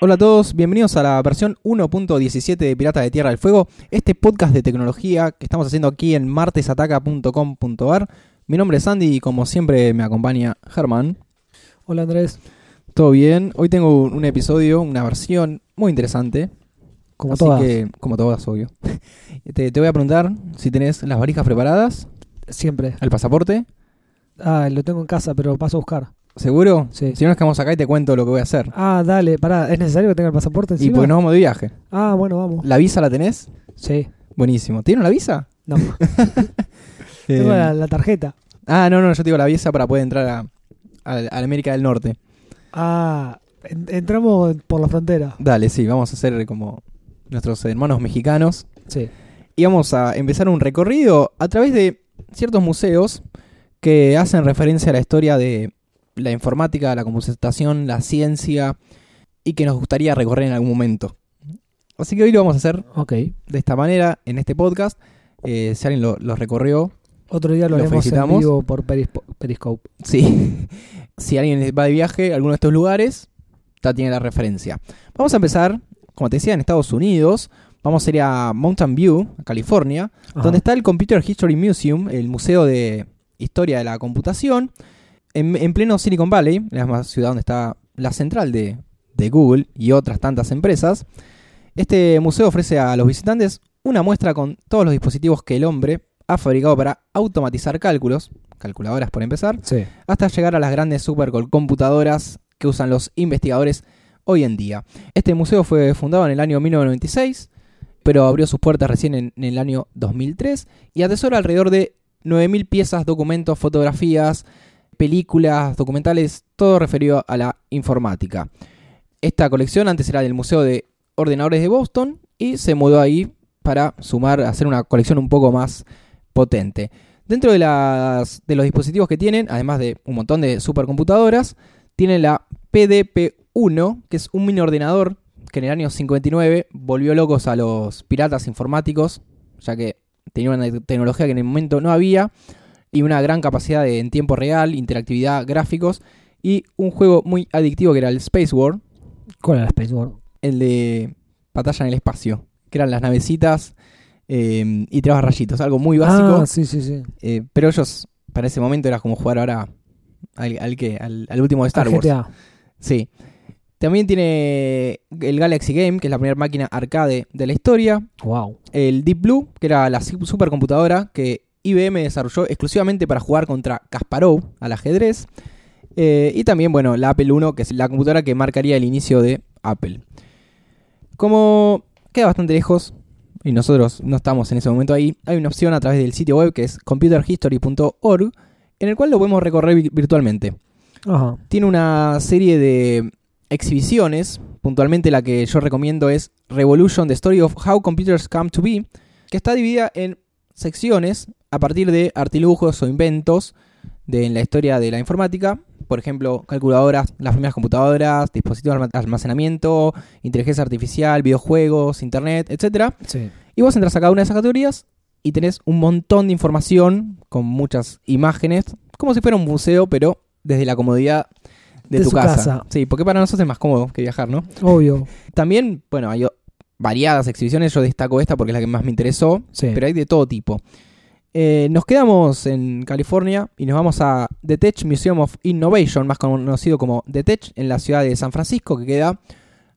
Hola a todos, bienvenidos a la versión 1.17 de Piratas de Tierra del Fuego, este podcast de tecnología que estamos haciendo aquí en martesataca.com.ar. Mi nombre es Andy y como siempre me acompaña Germán. Hola Andrés, ¿Todo bien? Hoy tengo un episodio, una versión muy interesante. como Así todas, que, como todas, obvio. te, te voy a preguntar si tenés las varijas preparadas, siempre. el pasaporte, Ah, lo tengo en casa, pero paso a buscar. ¿Seguro? Sí. Si no, nos quedamos acá y te cuento lo que voy a hacer. Ah, dale, pará, ¿es necesario que tenga el pasaporte y encima? porque nos vamos de viaje. Ah, bueno, vamos. ¿La visa la tenés? Sí, Buenísimo. ¿Tienen la visa? no. tengo la, la tarjeta. Ah, no, no, yo te digo la visa para poder entrar a, a- América del Norte. Ah, en- entramos por la frontera. Dale, sí, vamos a hacer como nuestros hermanos mexicanos. Sí. y vamos a empezar un recorrido a través de ciertos museos que hacen referencia a la historia de la informática, la computación, la ciencia y que nos gustaría recorrer en algún momento. Así que hoy lo vamos a hacer Ok. de esta manera en este podcast. Eh, si alguien lo, lo recorrió, Otro día lo Lo haremos en felicitamos. vivo por Perispo- Periscope. sí. si alguien va de viaje a alguno de estos lugares, ya tiene la referencia. Vamos a empezar, como te decía, en Estados Unidos. Vamos a ir a Mountain View, a California, Ajá. donde está el Computer History Museum, el Museo de Historia de la Computación, en, en pleno Silicon Valley, la misma ciudad donde está la central de, de Google y otras tantas empresas. Este museo ofrece a los visitantes una muestra con todos los dispositivos que el hombre ha fabricado para automatizar cálculos, calculadoras por empezar, Sí. hasta llegar a las grandes supercomputadoras que usan los investigadores hoy en día. Este museo fue fundado en el año 1996, pero abrió sus puertas recién en, en el año 2003 y atesora alrededor de 9.000 piezas, documentos, fotografías, películas, documentales, todo referido a la informática. Esta colección antes era del Museo de Ordenadores de Boston y se mudó ahí para sumar, hacer una colección un poco más potente. Dentro de, las, de los dispositivos que tienen, además de un montón de supercomputadoras, tienen la PDP-1, que es un mini ordenador que en el año 59 volvió locos a los piratas informáticos, ya que tenía una te- tecnología que en el momento no había, y una gran capacidad de, en tiempo real, interactividad, gráficos, y un juego muy adictivo que era el Space War, ¿Cuál era el Space War? el de batalla en el espacio, que eran las navecitas eh, y tirabas rayitos, algo muy básico. Ah, sí, sí, sí. Eh, pero ellos, para ese momento, era como jugar ahora al, al que, al, al último de Star Wars. Sí. También tiene el Galaxy Game, que es la primera máquina arcade de la historia. Wow. El Deep Blue, que era la su- supercomputadora que IBM desarrolló exclusivamente para jugar contra Kasparov al ajedrez. Eh, y también, bueno, la Apple I, que es la computadora que marcaría el inicio de Apple. Como queda bastante lejos, y nosotros no estamos en ese momento ahí, hay una opción a través del sitio web que es computerhistory.org, en el cual lo podemos recorrer vi- virtualmente. Ajá. Tiene una serie de exhibiciones, puntualmente la que yo recomiendo es Revolution, The Story of How Computers Come to Be, que está dividida en secciones a partir de artilugios o inventos de en la historia de la informática, por ejemplo, calculadoras, las primeras computadoras, dispositivos de alma- almacenamiento, inteligencia artificial, videojuegos, internet, etcétera. Sí. Y vos entras a cada una de esas categorías y tenés un montón de información con muchas imágenes, como si fuera un museo, pero desde la comodidad de, De tu casa. casa. Sí, porque para nosotros es más cómodo que viajar, ¿no? Obvio. También, bueno, hay variadas exhibiciones, yo destaco esta porque es la que más me interesó, Sí. pero hay de todo tipo. Eh, nos quedamos en California y nos vamos a The Tech Museum of Innovation, más conocido como The Tech, en la ciudad de San Francisco, que queda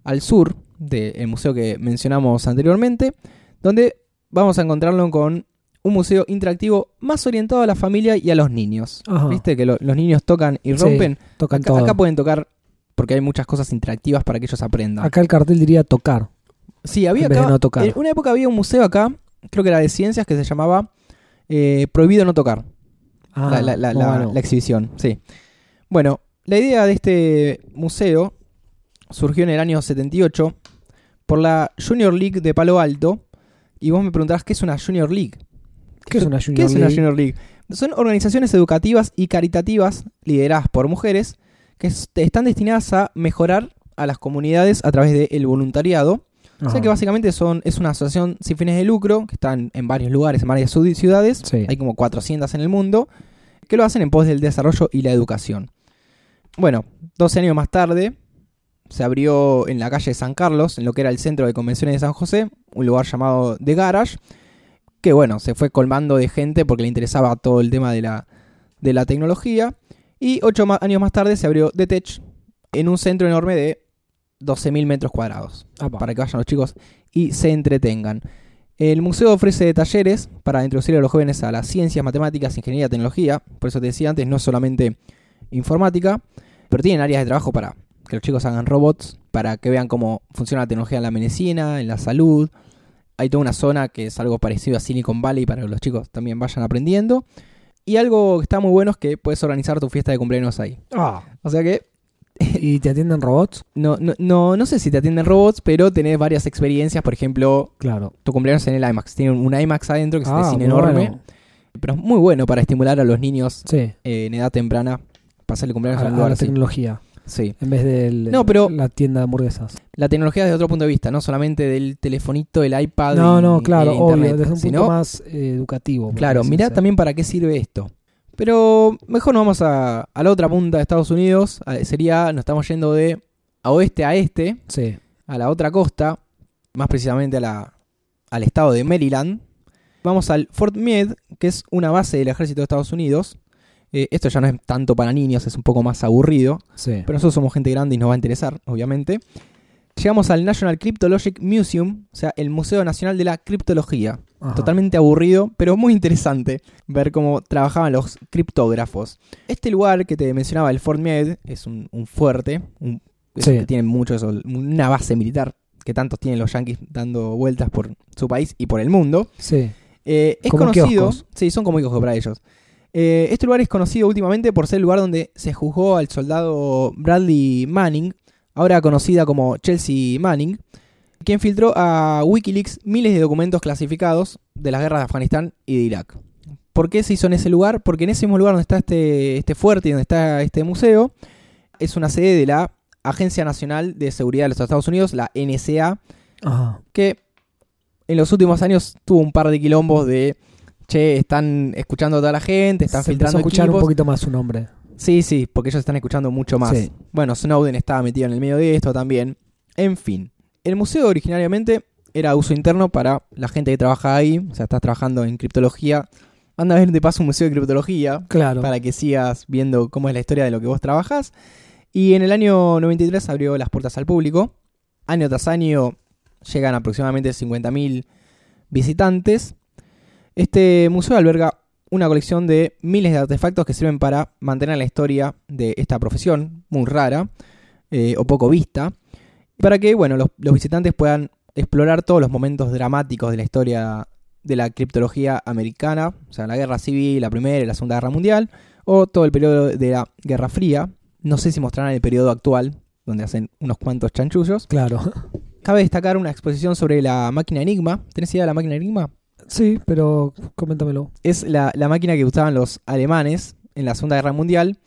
al sur del museo que mencionamos anteriormente, donde vamos a encontrarlo con un museo interactivo más orientado a la familia y a los niños. Ajá. ¿Viste que lo- los niños tocan y Sí, rompen? Tocan acá, todo. acá pueden tocar porque hay muchas cosas interactivas para que ellos aprendan. Acá el cartel diría tocar. Sí, había de acá- no tocar. En una época había un museo acá, creo que era de ciencias, que se llamaba eh, Prohibido no tocar. Ah, la, la- la- la- bueno. la exhibición, sí. Bueno, la idea de este museo surgió en el año 78 por la Junior League de Palo Alto, Y vos me preguntarás, ¿qué es una Junior League? ¿Qué es una Junior ¿Qué es una League? Junior League? Son organizaciones educativas y caritativas lideradas por mujeres que es- están destinadas a mejorar a las comunidades a través del voluntariado. O sea Ajá. que básicamente son, es una asociación sin fines de lucro que están en varios lugares, en varias ciu- ciudades. Sí. Hay como 400 en el mundo que lo hacen en pos del desarrollo y la educación. Bueno, 12 años más tarde se abrió en la calle de San Carlos, en lo que era el centro de convenciones de San José, un lugar llamado The Garage, que bueno, se fue colmando de gente porque le interesaba todo el tema de la, de la tecnología. Y 8 años más tarde se abrió The Tech en un centro enorme de 12.000 metros cuadrados Apa. para que vayan los chicos y se entretengan. El museo ofrece talleres para introducir a los jóvenes a las ciencias, matemáticas, ingeniería, tecnología. Por eso te decía antes, no es solamente informática, pero tienen áreas de trabajo para que los chicos hagan robots, para que vean cómo funciona la tecnología en la medicina, en la salud. Hay toda una zona que es algo parecido a Silicon Valley para que los chicos también vayan aprendiendo. Y algo que está muy bueno es que puedes organizar tu fiesta de cumpleaños ahí. Ah, O sea que ¿Y te atienden robots? no, no, no, no sé si te atienden robots, pero tenés varias experiencias. Por ejemplo, Claro. tu cumpleaños en el IMAX. Tiene un IMAX adentro que es Ah, cine enorme. Pero es muy bueno para estimular a los niños Sí, eh, en edad temprana. Pasarle cumpleaños a, a la así. tecnología. Sí. En vez de No, pero- la tienda de hamburguesas. La tecnología desde otro punto de vista, no solamente del telefonito, el iPad. No, y- no, y claro, el obvio. internet, Desde un sino- punto más eh, educativo. Claro, mirá también para qué sirve esto. Pero mejor nos vamos a, a la otra punta de Estados Unidos. A- sería, nos estamos yendo de a oeste a este, Sí. a la otra costa, más precisamente a la, al estado de Maryland. Vamos al Fort Meade, que es una base del ejército de Estados Unidos. Eh, esto ya no es tanto para niños, es un poco más aburrido. Sí. Pero nosotros somos gente grande y nos va a interesar, obviamente. Llegamos al National Cryptologic Museum, o sea, el Museo Nacional de la Criptología. Ajá. Totalmente aburrido, pero muy interesante ver cómo trabajaban los criptógrafos. Este lugar que te mencionaba, el Fort Meade, es un, un fuerte, un, Sí. que tienen mucho eso, una base militar que tantos tienen los yankees dando vueltas por su país y por el mundo. Sí. Eh, es Como conocido. kioscos. Sí, son como kioscos para ellos. Eh, este lugar es conocido últimamente por ser el lugar donde se juzgó al soldado Bradley Manning, ahora conocida como Chelsea Manning, quien filtró a Wikileaks miles de documentos clasificados de las guerras de Afganistán y de Irak. ¿Por qué se hizo en ese lugar? Porque en ese mismo lugar donde está este, este fuerte y donde está este museo, es una sede de la Agencia Nacional de Seguridad de los Estados Unidos, la NSA, Ajá. que en los últimos años tuvo un par de quilombos de che, están escuchando a toda la gente, están Se empezó filtrando a escuchar equipos. un poquito más su nombre. Sí, sí, porque ellos están escuchando mucho más. Sí. Bueno, Snowden estaba metido en el medio de esto también. En fin, el museo originariamente era uso interno para la gente que trabaja ahí, o sea, estás trabajando en criptología. Anda a ver de paso un museo de criptología Claro. para que sigas viendo cómo es la historia de lo que vos trabajas. Y en el año 93 abrió las puertas al público. Año tras año llegan aproximadamente 50.000 visitantes. Este museo alberga una colección de miles de artefactos que sirven para mantener la historia de esta profesión, muy rara eh, o poco vista, para que bueno, los, los visitantes puedan explorar todos los momentos dramáticos de la historia de la criptología americana, o sea, la guerra civil, la primera y la segunda guerra mundial, o todo el periodo de la Guerra Fría. No sé si mostrarán el periodo actual, donde hacen unos cuantos chanchullos. Claro. Cabe destacar una exposición sobre la máquina Enigma. ¿Tenés idea de la máquina Enigma? Sí, pero coméntamelo. Es la, la máquina que usaban los alemanes en la Segunda Guerra Mundial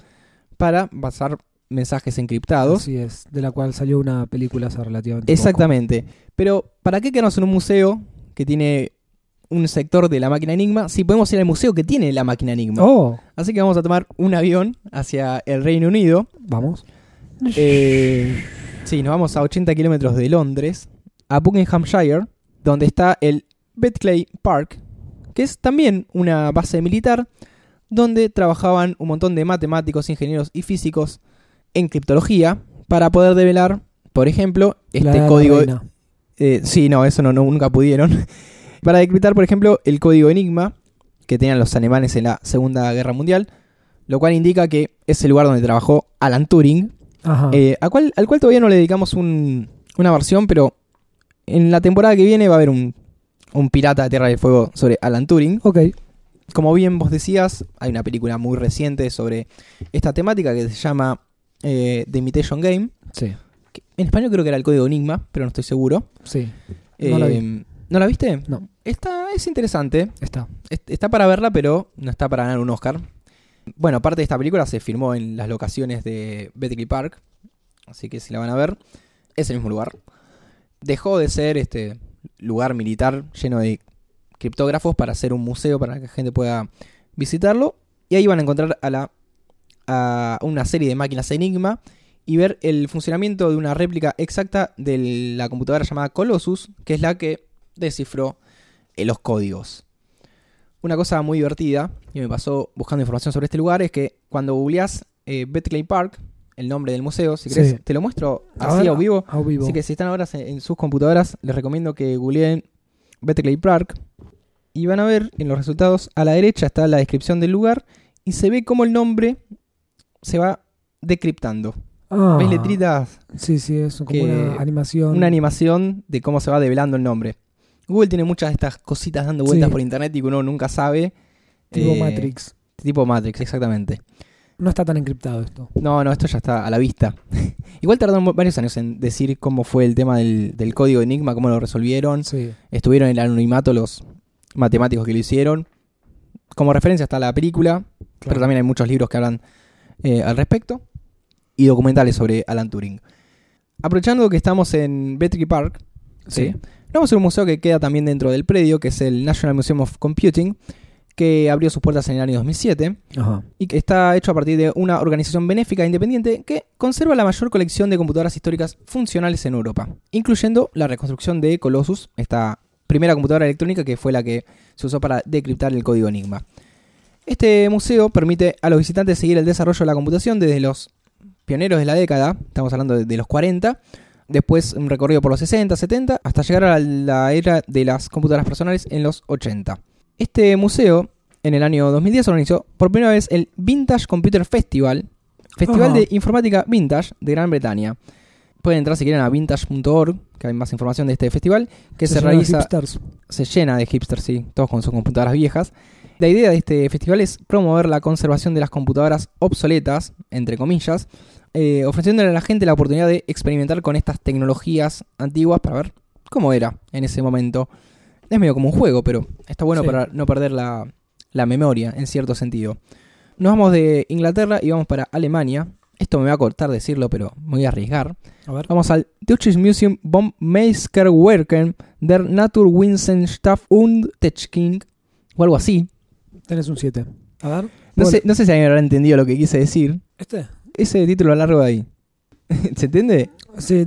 para pasar mensajes encriptados. Así es. De la cual salió una película hace relativamente Exactamente. Pero, ¿para qué quedarnos en un museo que tiene un sector de la máquina Enigma si podemos ir al museo que tiene la máquina Enigma? Oh, Así que vamos a tomar un avión hacia el Reino Unido. vamos. Eh, sí, nos vamos a 80 kilómetros de Londres, a Buckinghamshire, donde está el Betclay Park, que es también una base militar donde trabajaban un montón de matemáticos, ingenieros y físicos en criptología para poder develar, por ejemplo, este la código. Eh, sí, no, eso no, no, nunca pudieron. Para decriptar, por ejemplo, el código Enigma que tenían los alemanes en la Segunda Guerra Mundial, lo cual indica que es el lugar donde trabajó Alan Turing, Ajá. eh, a cual- al cual todavía no le dedicamos un- una versión, pero en la temporada que viene va a haber un, un pirata de Tierra del Fuego sobre Alan Turing. ok. Como bien vos decías, hay una película muy reciente sobre esta temática que se llama eh, The Imitation Game. Sí. que en español creo que era el código Enigma, pero no estoy seguro. Sí. No la vi. Eh, ¿No la viste? No. Está, es interesante. Está. Est- Está para verla, pero no está para ganar un Oscar. Bueno, parte de esta película se filmó en las locaciones de Bletchley Park. Así que si la van a ver, es el mismo lugar. Dejó de ser este lugar militar lleno de criptógrafos para ser un museo para que la gente pueda visitarlo. Y ahí van a encontrar a, la, una serie de máquinas Enigma y ver el funcionamiento de una réplica exacta de la computadora llamada Colossus, que es la que descifró eh, los códigos. Una cosa muy divertida que me pasó buscando información sobre este lugar es que cuando googleás eh, Park, el nombre del museo, si querés, Sí. te lo muestro así a vivo. A vivo. Así que si están ahora en, en sus computadoras, les recomiendo que googleen Bletchley Park y van a ver en los resultados a la derecha está la descripción del lugar y se ve cómo el nombre se va decriptando. Ah, ¿Ves letritas? Sí, sí, es como una animación. Una animación de cómo se va develando el nombre. Google tiene muchas de estas cositas dando vueltas Sí. por internet y que uno nunca sabe. tipo Eh, Matrix. Tipo Matrix, exactamente. No está tan encriptado esto. No, no, esto ya está a la vista. Igual tardaron varios años en decir cómo fue el tema del, del código Enigma, cómo lo resolvieron. Sí. Estuvieron en el anonimato los matemáticos que lo hicieron. Como referencia está la película, pero también hay muchos libros que hablan eh, al respecto y documentales sobre Alan Turing. Aprovechando que estamos en Bletchley Park, Sí. ¿sí? vamos a un museo que queda también dentro del predio, que es el National Museum of Computing, que abrió sus puertas en el año 2007 Ajá. y que está hecho a partir de una organización benéfica e independiente que conserva la mayor colección de computadoras históricas funcionales en Europa, incluyendo la reconstrucción de Colossus, esta primera computadora electrónica que fue la que se usó para decriptar el código Enigma. Este museo permite a los visitantes seguir el desarrollo de la computación desde los pioneros de la década, estamos hablando de, de los 40, después un recorrido por los 60, 70, hasta llegar a la era de las computadoras personales en los 80. Este museo, en el año 2010, organizó por primera vez el Vintage Computer Festival, Festival de Informática Vintage de Gran Bretaña. Pueden entrar si quieren a vintage.org, que hay más información de este festival, que se, llama realiza Hipsters. se llena de hipsters, sí, todos con sus computadoras viejas. La idea de este festival es promover la conservación de las computadoras obsoletas, entre comillas, eh, ofreciéndole a la gente la oportunidad de experimentar con estas tecnologías antiguas para ver cómo era en ese momento. Es medio como un juego, pero está bueno Sí. para no perder la, la memoria, en cierto sentido. Nos vamos de Inglaterra y vamos para Alemania. Esto me va a cortar decirlo, pero me voy a arriesgar. A ver. Vamos al Deutsches Museum vom Meisterwerken der Naturwissenschaft und Technik, o algo así. Tenés un 7. A ver. No, Bueno, sé, no sé si alguien habrá entendido lo que quise decir. ¿Este? Ese título largo de ahí. ¿Se entiende? Sí.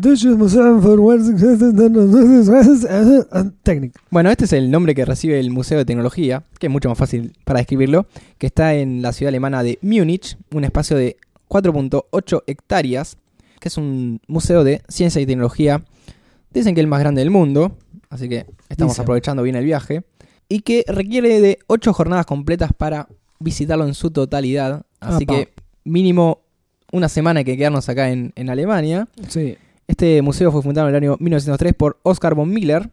Bueno, este es el nombre que recibe el Museo de Tecnología, que es mucho más fácil para describirlo, que está en la ciudad alemana de Múnich, un espacio de 4.8 hectáreas, que es un museo de ciencia y tecnología. Dicen que es el más grande del mundo, así que estamos aprovechando bien el viaje. Y que requiere de 8 jornadas completas para visitarlo en su totalidad. Así que mínimo una semana que quedarnos acá en, en Alemania. Sí. Este museo fue fundado en el año 1903 por Oscar von Miller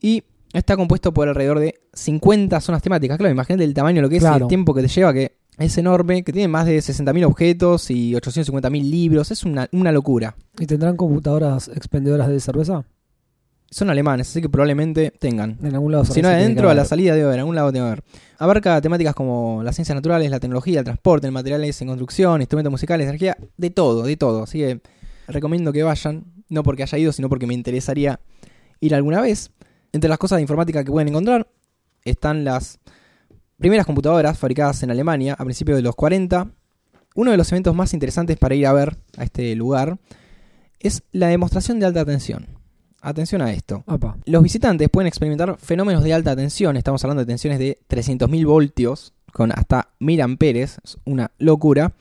y está compuesto por alrededor de 50 zonas temáticas. Claro, imagínate el tamaño, lo que es Claro. el tiempo que te lleva, que es enorme, que tiene más de 60.000 objetos y 850.000 libros. Es una, una locura. ¿Y tendrán computadoras expendedoras de cerveza? Son alemanes, así que probablemente tengan. En algún lado Si no adentro, a la salida debe haber, en algún lado debe haber. Abarca temáticas como las ciencias naturales, la tecnología, el transporte, el materiales en construcción, instrumentos musicales, energía, de todo, de todo. Así que recomiendo que vayan, no porque haya ido, sino porque me interesaría ir alguna vez. Entre las cosas de informática que pueden encontrar están las primeras computadoras fabricadas en Alemania a principios de los 40. Uno de los eventos más interesantes para ir a ver a este lugar es la demostración de alta tensión. Atención a esto. Los visitantes pueden experimentar fenómenos de alta tensión, estamos hablando de tensiones de 300.000 voltios con hasta 1000 amperes, es una locura,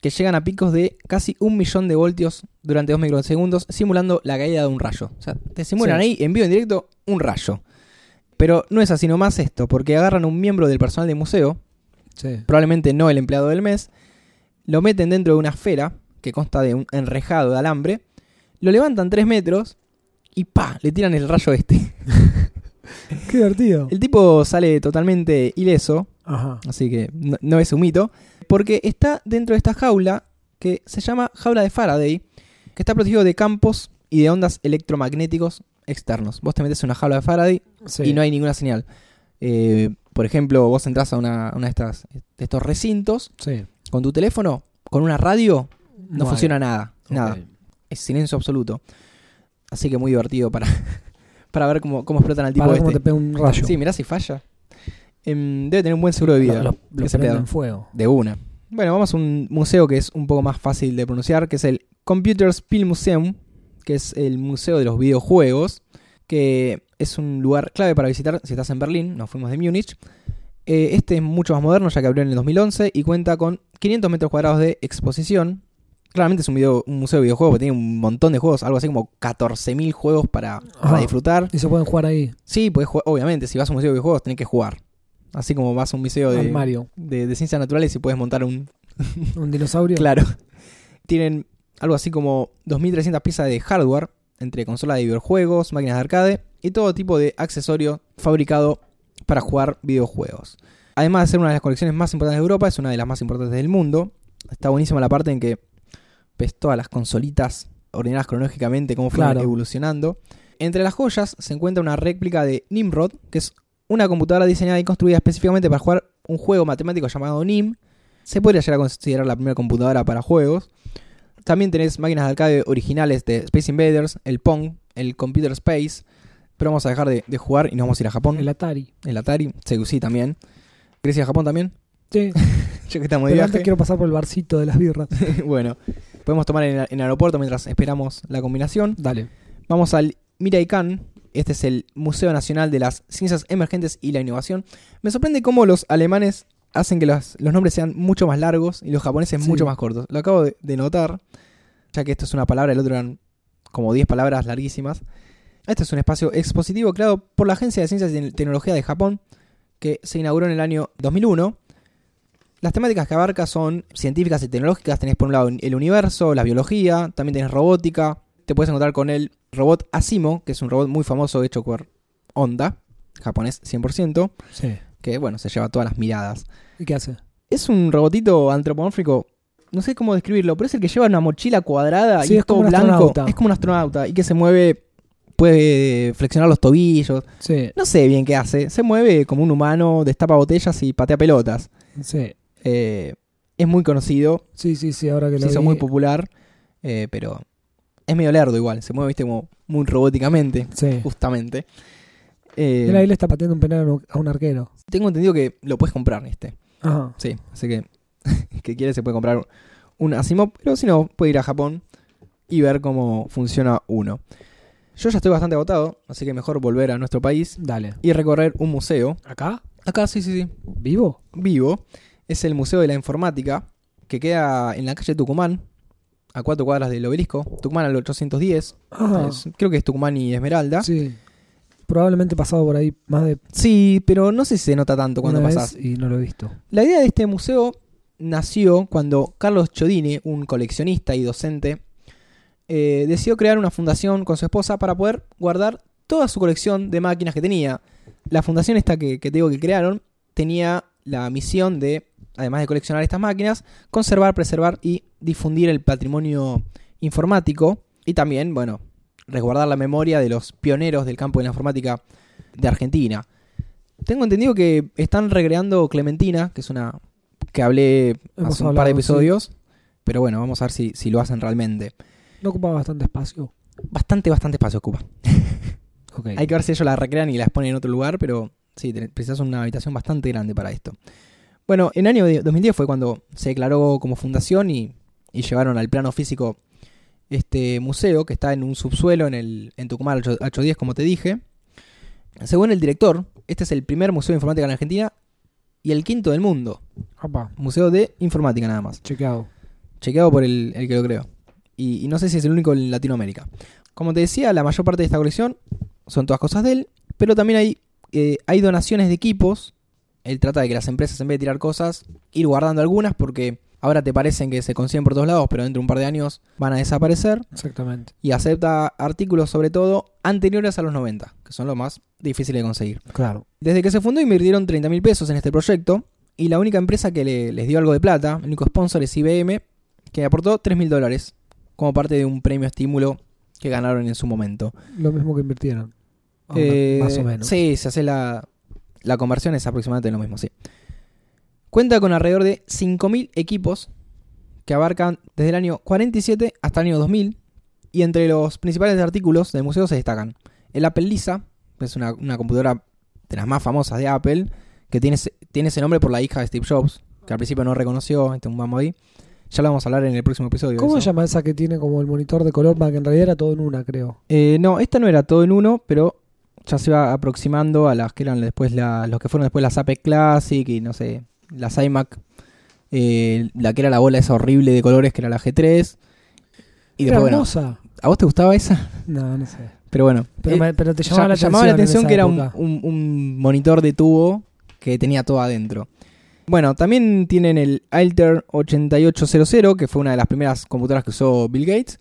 que llegan a picos de casi un millón de voltios durante 2 microsegundos, simulando la caída de un rayo. O sea, te simulan Sí. ahí en vivo en directo un rayo. Pero no es así nomás esto, porque agarran a un miembro del personal del museo, Sí. probablemente no el empleado del mes, lo meten dentro de una esfera que consta de un enrejado de alambre, lo levantan 3 metros y ¡pa! le tiran el rayo este. Qué divertido. El tipo sale totalmente ileso, Ajá. así que no, no es un mito, porque está dentro de esta jaula que se llama jaula de Faraday, que está protegido de campos y de ondas electromagnéticos externos. Vos te metes en una jaula de Faraday Sí. y no hay ninguna señal. Eh, por ejemplo, vos entras a una, una de, estas, de estos recintos Sí. con tu teléfono, con una radio, no, funciona nada. Nada. Es silencio absoluto. Así que muy divertido para, para ver cómo, cómo explotan al tipo Para ver cómo este. te pega un rayo. Sí, mirá si falla. Em, debe tener un buen seguro de vida. Lo, lo- lo ese pedo. fuego. De una. Bueno, vamos a un museo que es un poco más fácil de pronunciar, que es el Computer Spiel Museum, que es el museo de los videojuegos, que es un lugar clave para visitar si estás en Berlín, nos fuimos de Múnich. Eh, este es mucho más moderno, ya que abrió en el 2011 y cuenta con 500 metros cuadrados de exposición. Claramente es un, video- un museo de videojuegos, porque tiene un montón de juegos, algo así como 14.000 juegos para, disfrutar. Y se pueden jugar ahí. Sí, podés jugar, obviamente, si vas a un museo de videojuegos tenés que jugar. Así como vas a un museo de, Mario. de, de ciencias naturales y puedes montar un, Un dinosaurio. Claro. Tienen algo así como 2.300 piezas de hardware, entre consolas de videojuegos, máquinas de arcade y todo tipo de accesorio fabricado para jugar videojuegos. Además de ser una de las colecciones más importantes de Europa, es una de las más importantes del mundo. Está buenísima la parte en que ves todas las consolitas ordenadas cronológicamente, cómo fueron Claro. evolucionando. Entre las joyas se encuentra una réplica de Nimrod, que es una computadora diseñada y construida específicamente para jugar un juego matemático llamado NIM. Se podría llegar a considerar la primera computadora para juegos. También tenés máquinas de arcade originales de Space Invaders, el Pong, el Computer Space. Pero vamos a dejar de, de jugar y nos vamos a ir a Japón. El Atari. El Atari, sí también. ¿Querés ir a Japón también? Sí. Ya que estamos de Pero viaje. antes quiero pasar por el barcito de las birras. bueno, podemos tomar en, el aeropuerto mientras esperamos la combinación. Dale. Vamos al Miraikan. Este es el Museo Nacional de las Ciencias Emergentes y la Innovación. Me sorprende cómo los alemanes hacen que los, los nombres sean mucho más largos y los japoneses Sí. mucho más cortos. Lo acabo de, de notar, ya que esto es una palabra, el otro eran como 10 palabras larguísimas. Este es un espacio expositivo creado por la Agencia de Ciencias y Tecnología de Japón, que se inauguró en el año 2001. Las temáticas que abarca son científicas y tecnológicas. Tenés por un lado el universo, la biología, también tenés robótica. Te puedes encontrar con el robot Asimo, que es un robot muy famoso hecho por Honda, japonés 100%, Sí. que bueno, se lleva todas las miradas. ¿Y qué hace? Es un robotito antropomórfico, no sé cómo describirlo, pero es el que lleva una mochila cuadrada Sí, y es es todo como un blanco. astronauta. Es como un astronauta y que se mueve, puede flexionar los tobillos. Sí. No sé bien qué hace. Se mueve como un humano, destapa botellas y patea pelotas. Sí. Eh, es muy conocido, Sí, sí, sí. Ahora que lo se hizo vi. muy popular, eh, pero es medio lerdo igual. Se mueve, viste, como muy robóticamente, Sí. justamente. Eh, Mira, ahí le está pateando un penal a un- a un arquero. tengo entendido que lo puedes comprar este. Ajá. Sí, así que que quiere se puede comprar un Asimov, pero si no, puede ir a Japón y ver cómo funciona uno. Yo ya estoy bastante agotado, así que mejor volver a nuestro país Dale. y recorrer un museo. ¿Acá? Acá, sí, sí, sí, ¿Vivo? vivo. Es el Museo de la Informática, que queda en la calle Tucumán, a cuatro cuadras del obelisco. Tucumán al 810. Ah. Es- creo que es Tucumán y Esmeralda. Sí. Sí. Probablemente he pasado por ahí más de pero no sé si se nota tanto cuando vez y no lo he visto. La idea de este museo nació cuando Carlos Chodini, un coleccionista y docente, eh, decidió crear una fundación con su esposa para poder guardar toda su colección de máquinas que tenía. La fundación esta que, que te digo que crearon tenía la misión de, además de coleccionar estas máquinas, conservar, preservar y difundir el patrimonio informático y también, bueno, resguardar la memoria de los pioneros del campo de la informática de Argentina. Tengo entendido que están recreando Clementina, que es una que hablé Hemos hace un par de sí. episodios, pero bueno, vamos a ver si, si lo hacen realmente. No ocupaba bastante espacio. Bastante, bastante espacio ocupa. Ok. Hay que ver si ellos la recrean y las ponen en otro lugar, pero sí, precisas una habitación bastante grande para esto. Bueno, en el año de 2010 fue cuando se declaró como fundación y, y llevaron al plano físico este museo que está en un subsuelo en, el, en Tucumán 8- 810, como te dije. Según el director, este es el primer museo de informática en Argentina y el quinto del mundo. Apa, Museo de informática nada más. chequeado. Chequeado por el, el que lo creó. Y, y no sé si es el único en Latinoamérica. Como te decía, la mayor parte de esta colección son todas cosas de él, pero también hay, eh, hay donaciones de equipos. Él trata de que las empresas, en vez de tirar cosas, ir guardando algunas porque ahora te parecen que se consiguen por todos lados, pero dentro de un par de años van a desaparecer. Exactamente. Y acepta artículos, sobre todo, anteriores a los 90, que son los más difíciles de conseguir. Claro. Desde que se fundó invirtieron 30 mil pesos en este proyecto y la única empresa que le- les dio algo de plata, el único sponsor es IBM, que aportó 3 mil dólares como parte de un premio estímulo que ganaron en su momento. Lo mismo que invirtieron. Eh, más o menos. Sí, se hace la, la conversión, es aproximadamente lo mismo, sí. Cuenta con alrededor de 5.000 equipos que abarcan desde el año 47 hasta el año 2000 y entre los principales artículos del museo se destacan el Apple Lisa, que es una, una computadora de las más famosas de Apple, que tiene, ese- tiene ese nombre por la hija de Steve Jobs, que al principio no reconoció, este un vamos ahí. Ya lo vamos a hablar en el próximo episodio. ¿Cómo se llama esa que tiene como el monitor de color? Que en realidad era todo en una, creo. Eh, no, esta no era todo en uno, pero ya se va aproximando a las que eran después la, los que fueron después las AP Classic y no sé, las iMac, eh, la que era la bola esa horrible de colores que era la G3. Y después, bueno, hermosa. ¿a vos te gustaba esa? No, no sé. Pero bueno, Pero, eh, me- pero te ya- llamaba la atención. en atención esa que era un, época. un- un monitor de tubo que tenía todo adentro. Bueno, también tienen el Alter 8800, que fue una de las primeras computadoras que usó Bill Gates.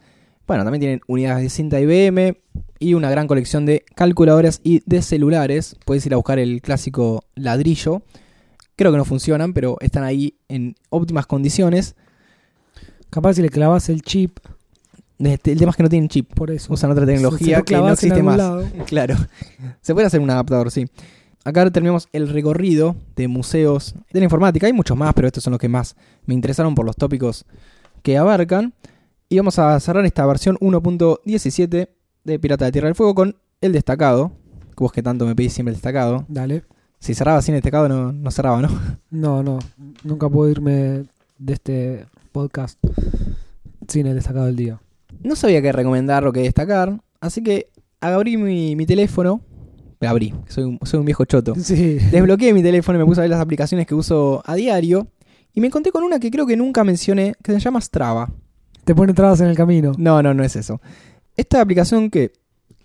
Bueno, también tienen unidades de cinta IBM y una gran colección de calculadoras y de celulares. Puedes ir a buscar el clásico ladrillo. Creo que no funcionan, pero están ahí en óptimas condiciones. Capaz si le clavas el chip, Este, El tema es que no tienen chip. por eso. Usan otra tecnología lo que no existe algún más. lado. Claro. Se puede hacer un adaptador, sí. Acá terminamos el recorrido de museos de la informática. Hay muchos más, pero estos son los que más me interesaron por los tópicos que abarcan. Y vamos a cerrar esta versión 1.17 de Pirata de Tierra del Fuego con el destacado. Que vos que tanto me pedís siempre el destacado. Dale. Si cerraba sin el destacado, no, no cerraba, ¿no? No, no. Nunca puedo irme de este podcast sin el destacado del día. No sabía qué recomendar o qué destacar. Así que abrí mi, mi teléfono. Abrí, soy un, soy un viejo choto. Sí. Desbloqueé mi teléfono y me puse a ver las aplicaciones que uso a diario. Y me encontré con una que creo que nunca mencioné, que se llama Strava. Te pone trabas en el camino. No, no, no es eso. Esta aplicación que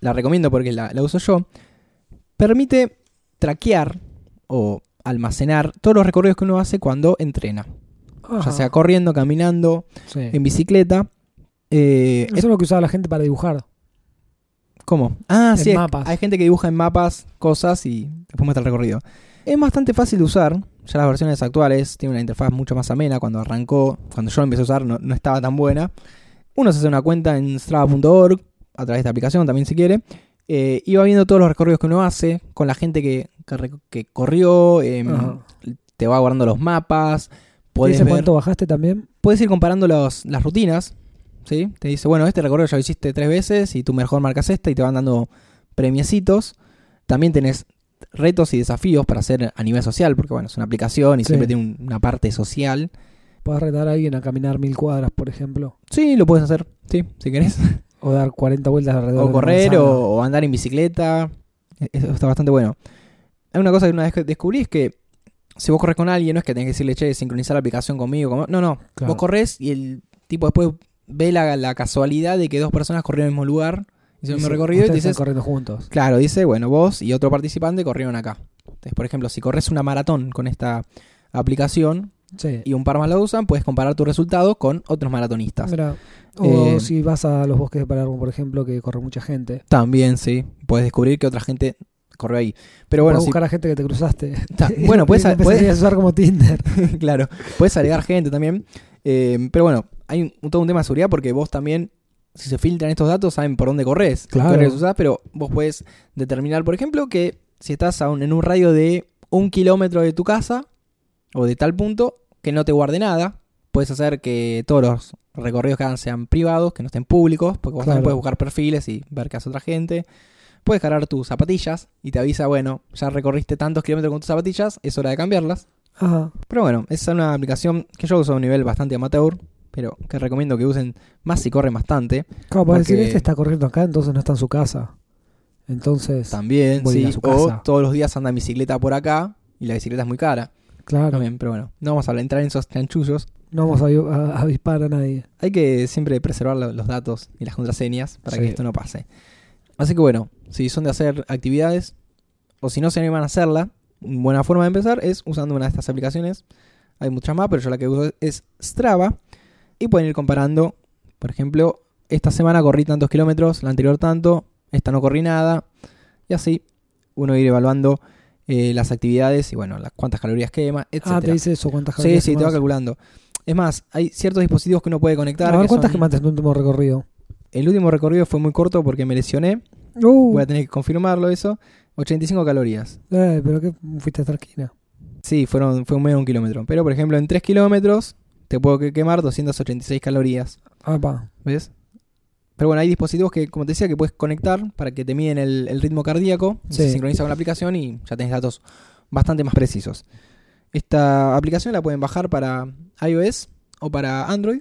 la recomiendo porque la, la uso yo, permite traquear o almacenar todos los recorridos que uno hace cuando entrena. Ya Ajá. sea corriendo, caminando, Sí. en bicicleta. Eh, Eso es lo que usaba la gente para dibujar. ¿Cómo? Ah, En sí. hay- mapas. Hay gente que dibuja en mapas cosas y después muestra el recorrido. Es bastante fácil de usar. Ya las versiones actuales tienen una interfaz mucho más amena. Cuando arrancó, cuando yo lo empecé a usar, no, no estaba tan buena. Uno se hace una cuenta en strava.org a través de esta aplicación también si quiere. eh, y va viendo todos los recorridos que uno hace con la gente que, que, que corrió. em, te va guardando los mapas. ¿Te Puedes dice ver cuánto bajaste también? puedes ir comparando los- las rutinas. ¿sí? Te dice, bueno, este recorrido ya lo hiciste tres veces y tú mejor marcas esta y te van dando premiecitos. También tenés retos y desafíos para hacer a nivel social, porque bueno, es una aplicación y Sí. siempre tiene un- una parte social. Puedes retar a alguien a caminar mil cuadras, por ejemplo. Sí, lo puedes hacer, sí, si querés. O dar 40 vueltas alrededor de o correr o, o andar en bicicleta. E- Eso está bastante bueno. Hay una cosa que una vez que descubrí es que si vos corres con alguien, no es que tenés que decirle, che, sincronizar la aplicación conmigo. No, no. Claro. Vos corres y el tipo después ve la, la casualidad de que dos personas corrieron en el mismo lugar, hicieron el mismo recorrido y dices, corriendo juntos. claro, dice, bueno, vos y otro participante corrieron acá. Entonces, por ejemplo, si corres una maratón con esta aplicación Sí. y un par más la usan, puedes comparar tu resultado con otros maratonistas. Mira, o Eh, si vas a los bosques de Palermo, por ejemplo, que corre mucha gente. También, sí, puedes descubrir que otra gente corrió ahí. Pero bueno, Puedes si buscar a gente que te cruzaste. Ta- bueno, puedes- a usar como Tinder. claro, puedes agregar gente también. Eh, pero bueno, hay un, todo un tema de seguridad porque vos también, si se filtran estos datos, saben por dónde corres, Claro. horarios usás, pero vos puedes determinar, por ejemplo, que si estás un- en un radio de un kilómetro de tu casa o de tal punto, que no te guarde nada. Puedes hacer que todos los recorridos que hagan sean privados, que no estén públicos, porque vos Claro. también puedes buscar perfiles y ver qué hace otra gente. Puedes cargar tus zapatillas y te avisa, bueno, ya recorriste tantos kilómetros con tus zapatillas, es hora de cambiarlas. Ajá. Pero bueno, es una aplicación que yo uso a un nivel bastante amateur, pero que recomiendo que usen más si corren bastante. Claro, Porque- decir, este está corriendo acá, entonces no está en su casa. Entonces, También, sí. a su O casa. todos los días anda en bicicleta por acá y la bicicleta es muy cara. Claro, También, pero bueno, no vamos a entrar en esos chanchullos. no vamos a, a- a avispar a nadie. Hay que siempre preservar lo- los datos y las contraseñas para Sí. que esto no pase. Así que bueno, si son de hacer actividades o si no se animan a hacerla, una buena forma de empezar es usando una de estas aplicaciones. Hay muchas más, pero yo la que uso es Strava. Y pueden ir comparando, por ejemplo, esta semana corrí tantos kilómetros, la anterior tanto, esta no corrí nada. Y así uno ir evaluando eh, las actividades y bueno, las cuántas calorías quema, etc. Ah, te dice eso, cuántas Sí, calorías sí, te va calculando. Es más, hay ciertos dispositivos que uno puede conectar. A ver, que ¿cuántas son- quemaste en tu último recorrido? El último recorrido fue muy corto porque me lesioné. Uh, Voy a tener que confirmarlo eso. 85 calorías. eh, pero que fuiste hasta la esquina. Sí, fueron, fue un medio de un kilómetro. Pero, por ejemplo, en 3 kilómetros te puedo que- quemar 286 calorías. Ah, pa. ¿Ves? Pero bueno, hay dispositivos que, como te decía, que puedes conectar para que te miden el, el ritmo cardíaco. Se sincroniza con la aplicación y ya tenés datos bastante más precisos. Esta aplicación la pueden bajar para iOS o para Android.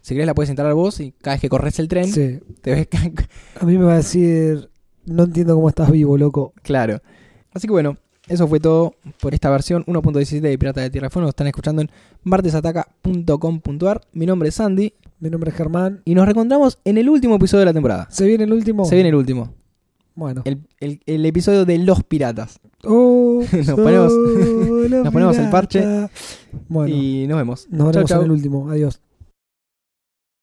Si querés la puedes instalar vos y cada vez que corres el tren Sí. te ves A mí me va a decir, no entiendo cómo estás vivo, loco. claro. Así que bueno, eso fue todo por esta versión 1.17 de Pirata de Tierra Fuego. Nos están escuchando en martesataca.com.ar. Mi nombre es Sandy Mi nombre es Germán. y nos reencontramos en el último episodio de la temporada. ¿Se viene el último? Se viene el último. Bueno. El, el- el episodio de los piratas. Oh, Nos ponemos- nos ponemos el parche. Bueno, Y nos vemos. nos Chau, chau. en el último. Adiós.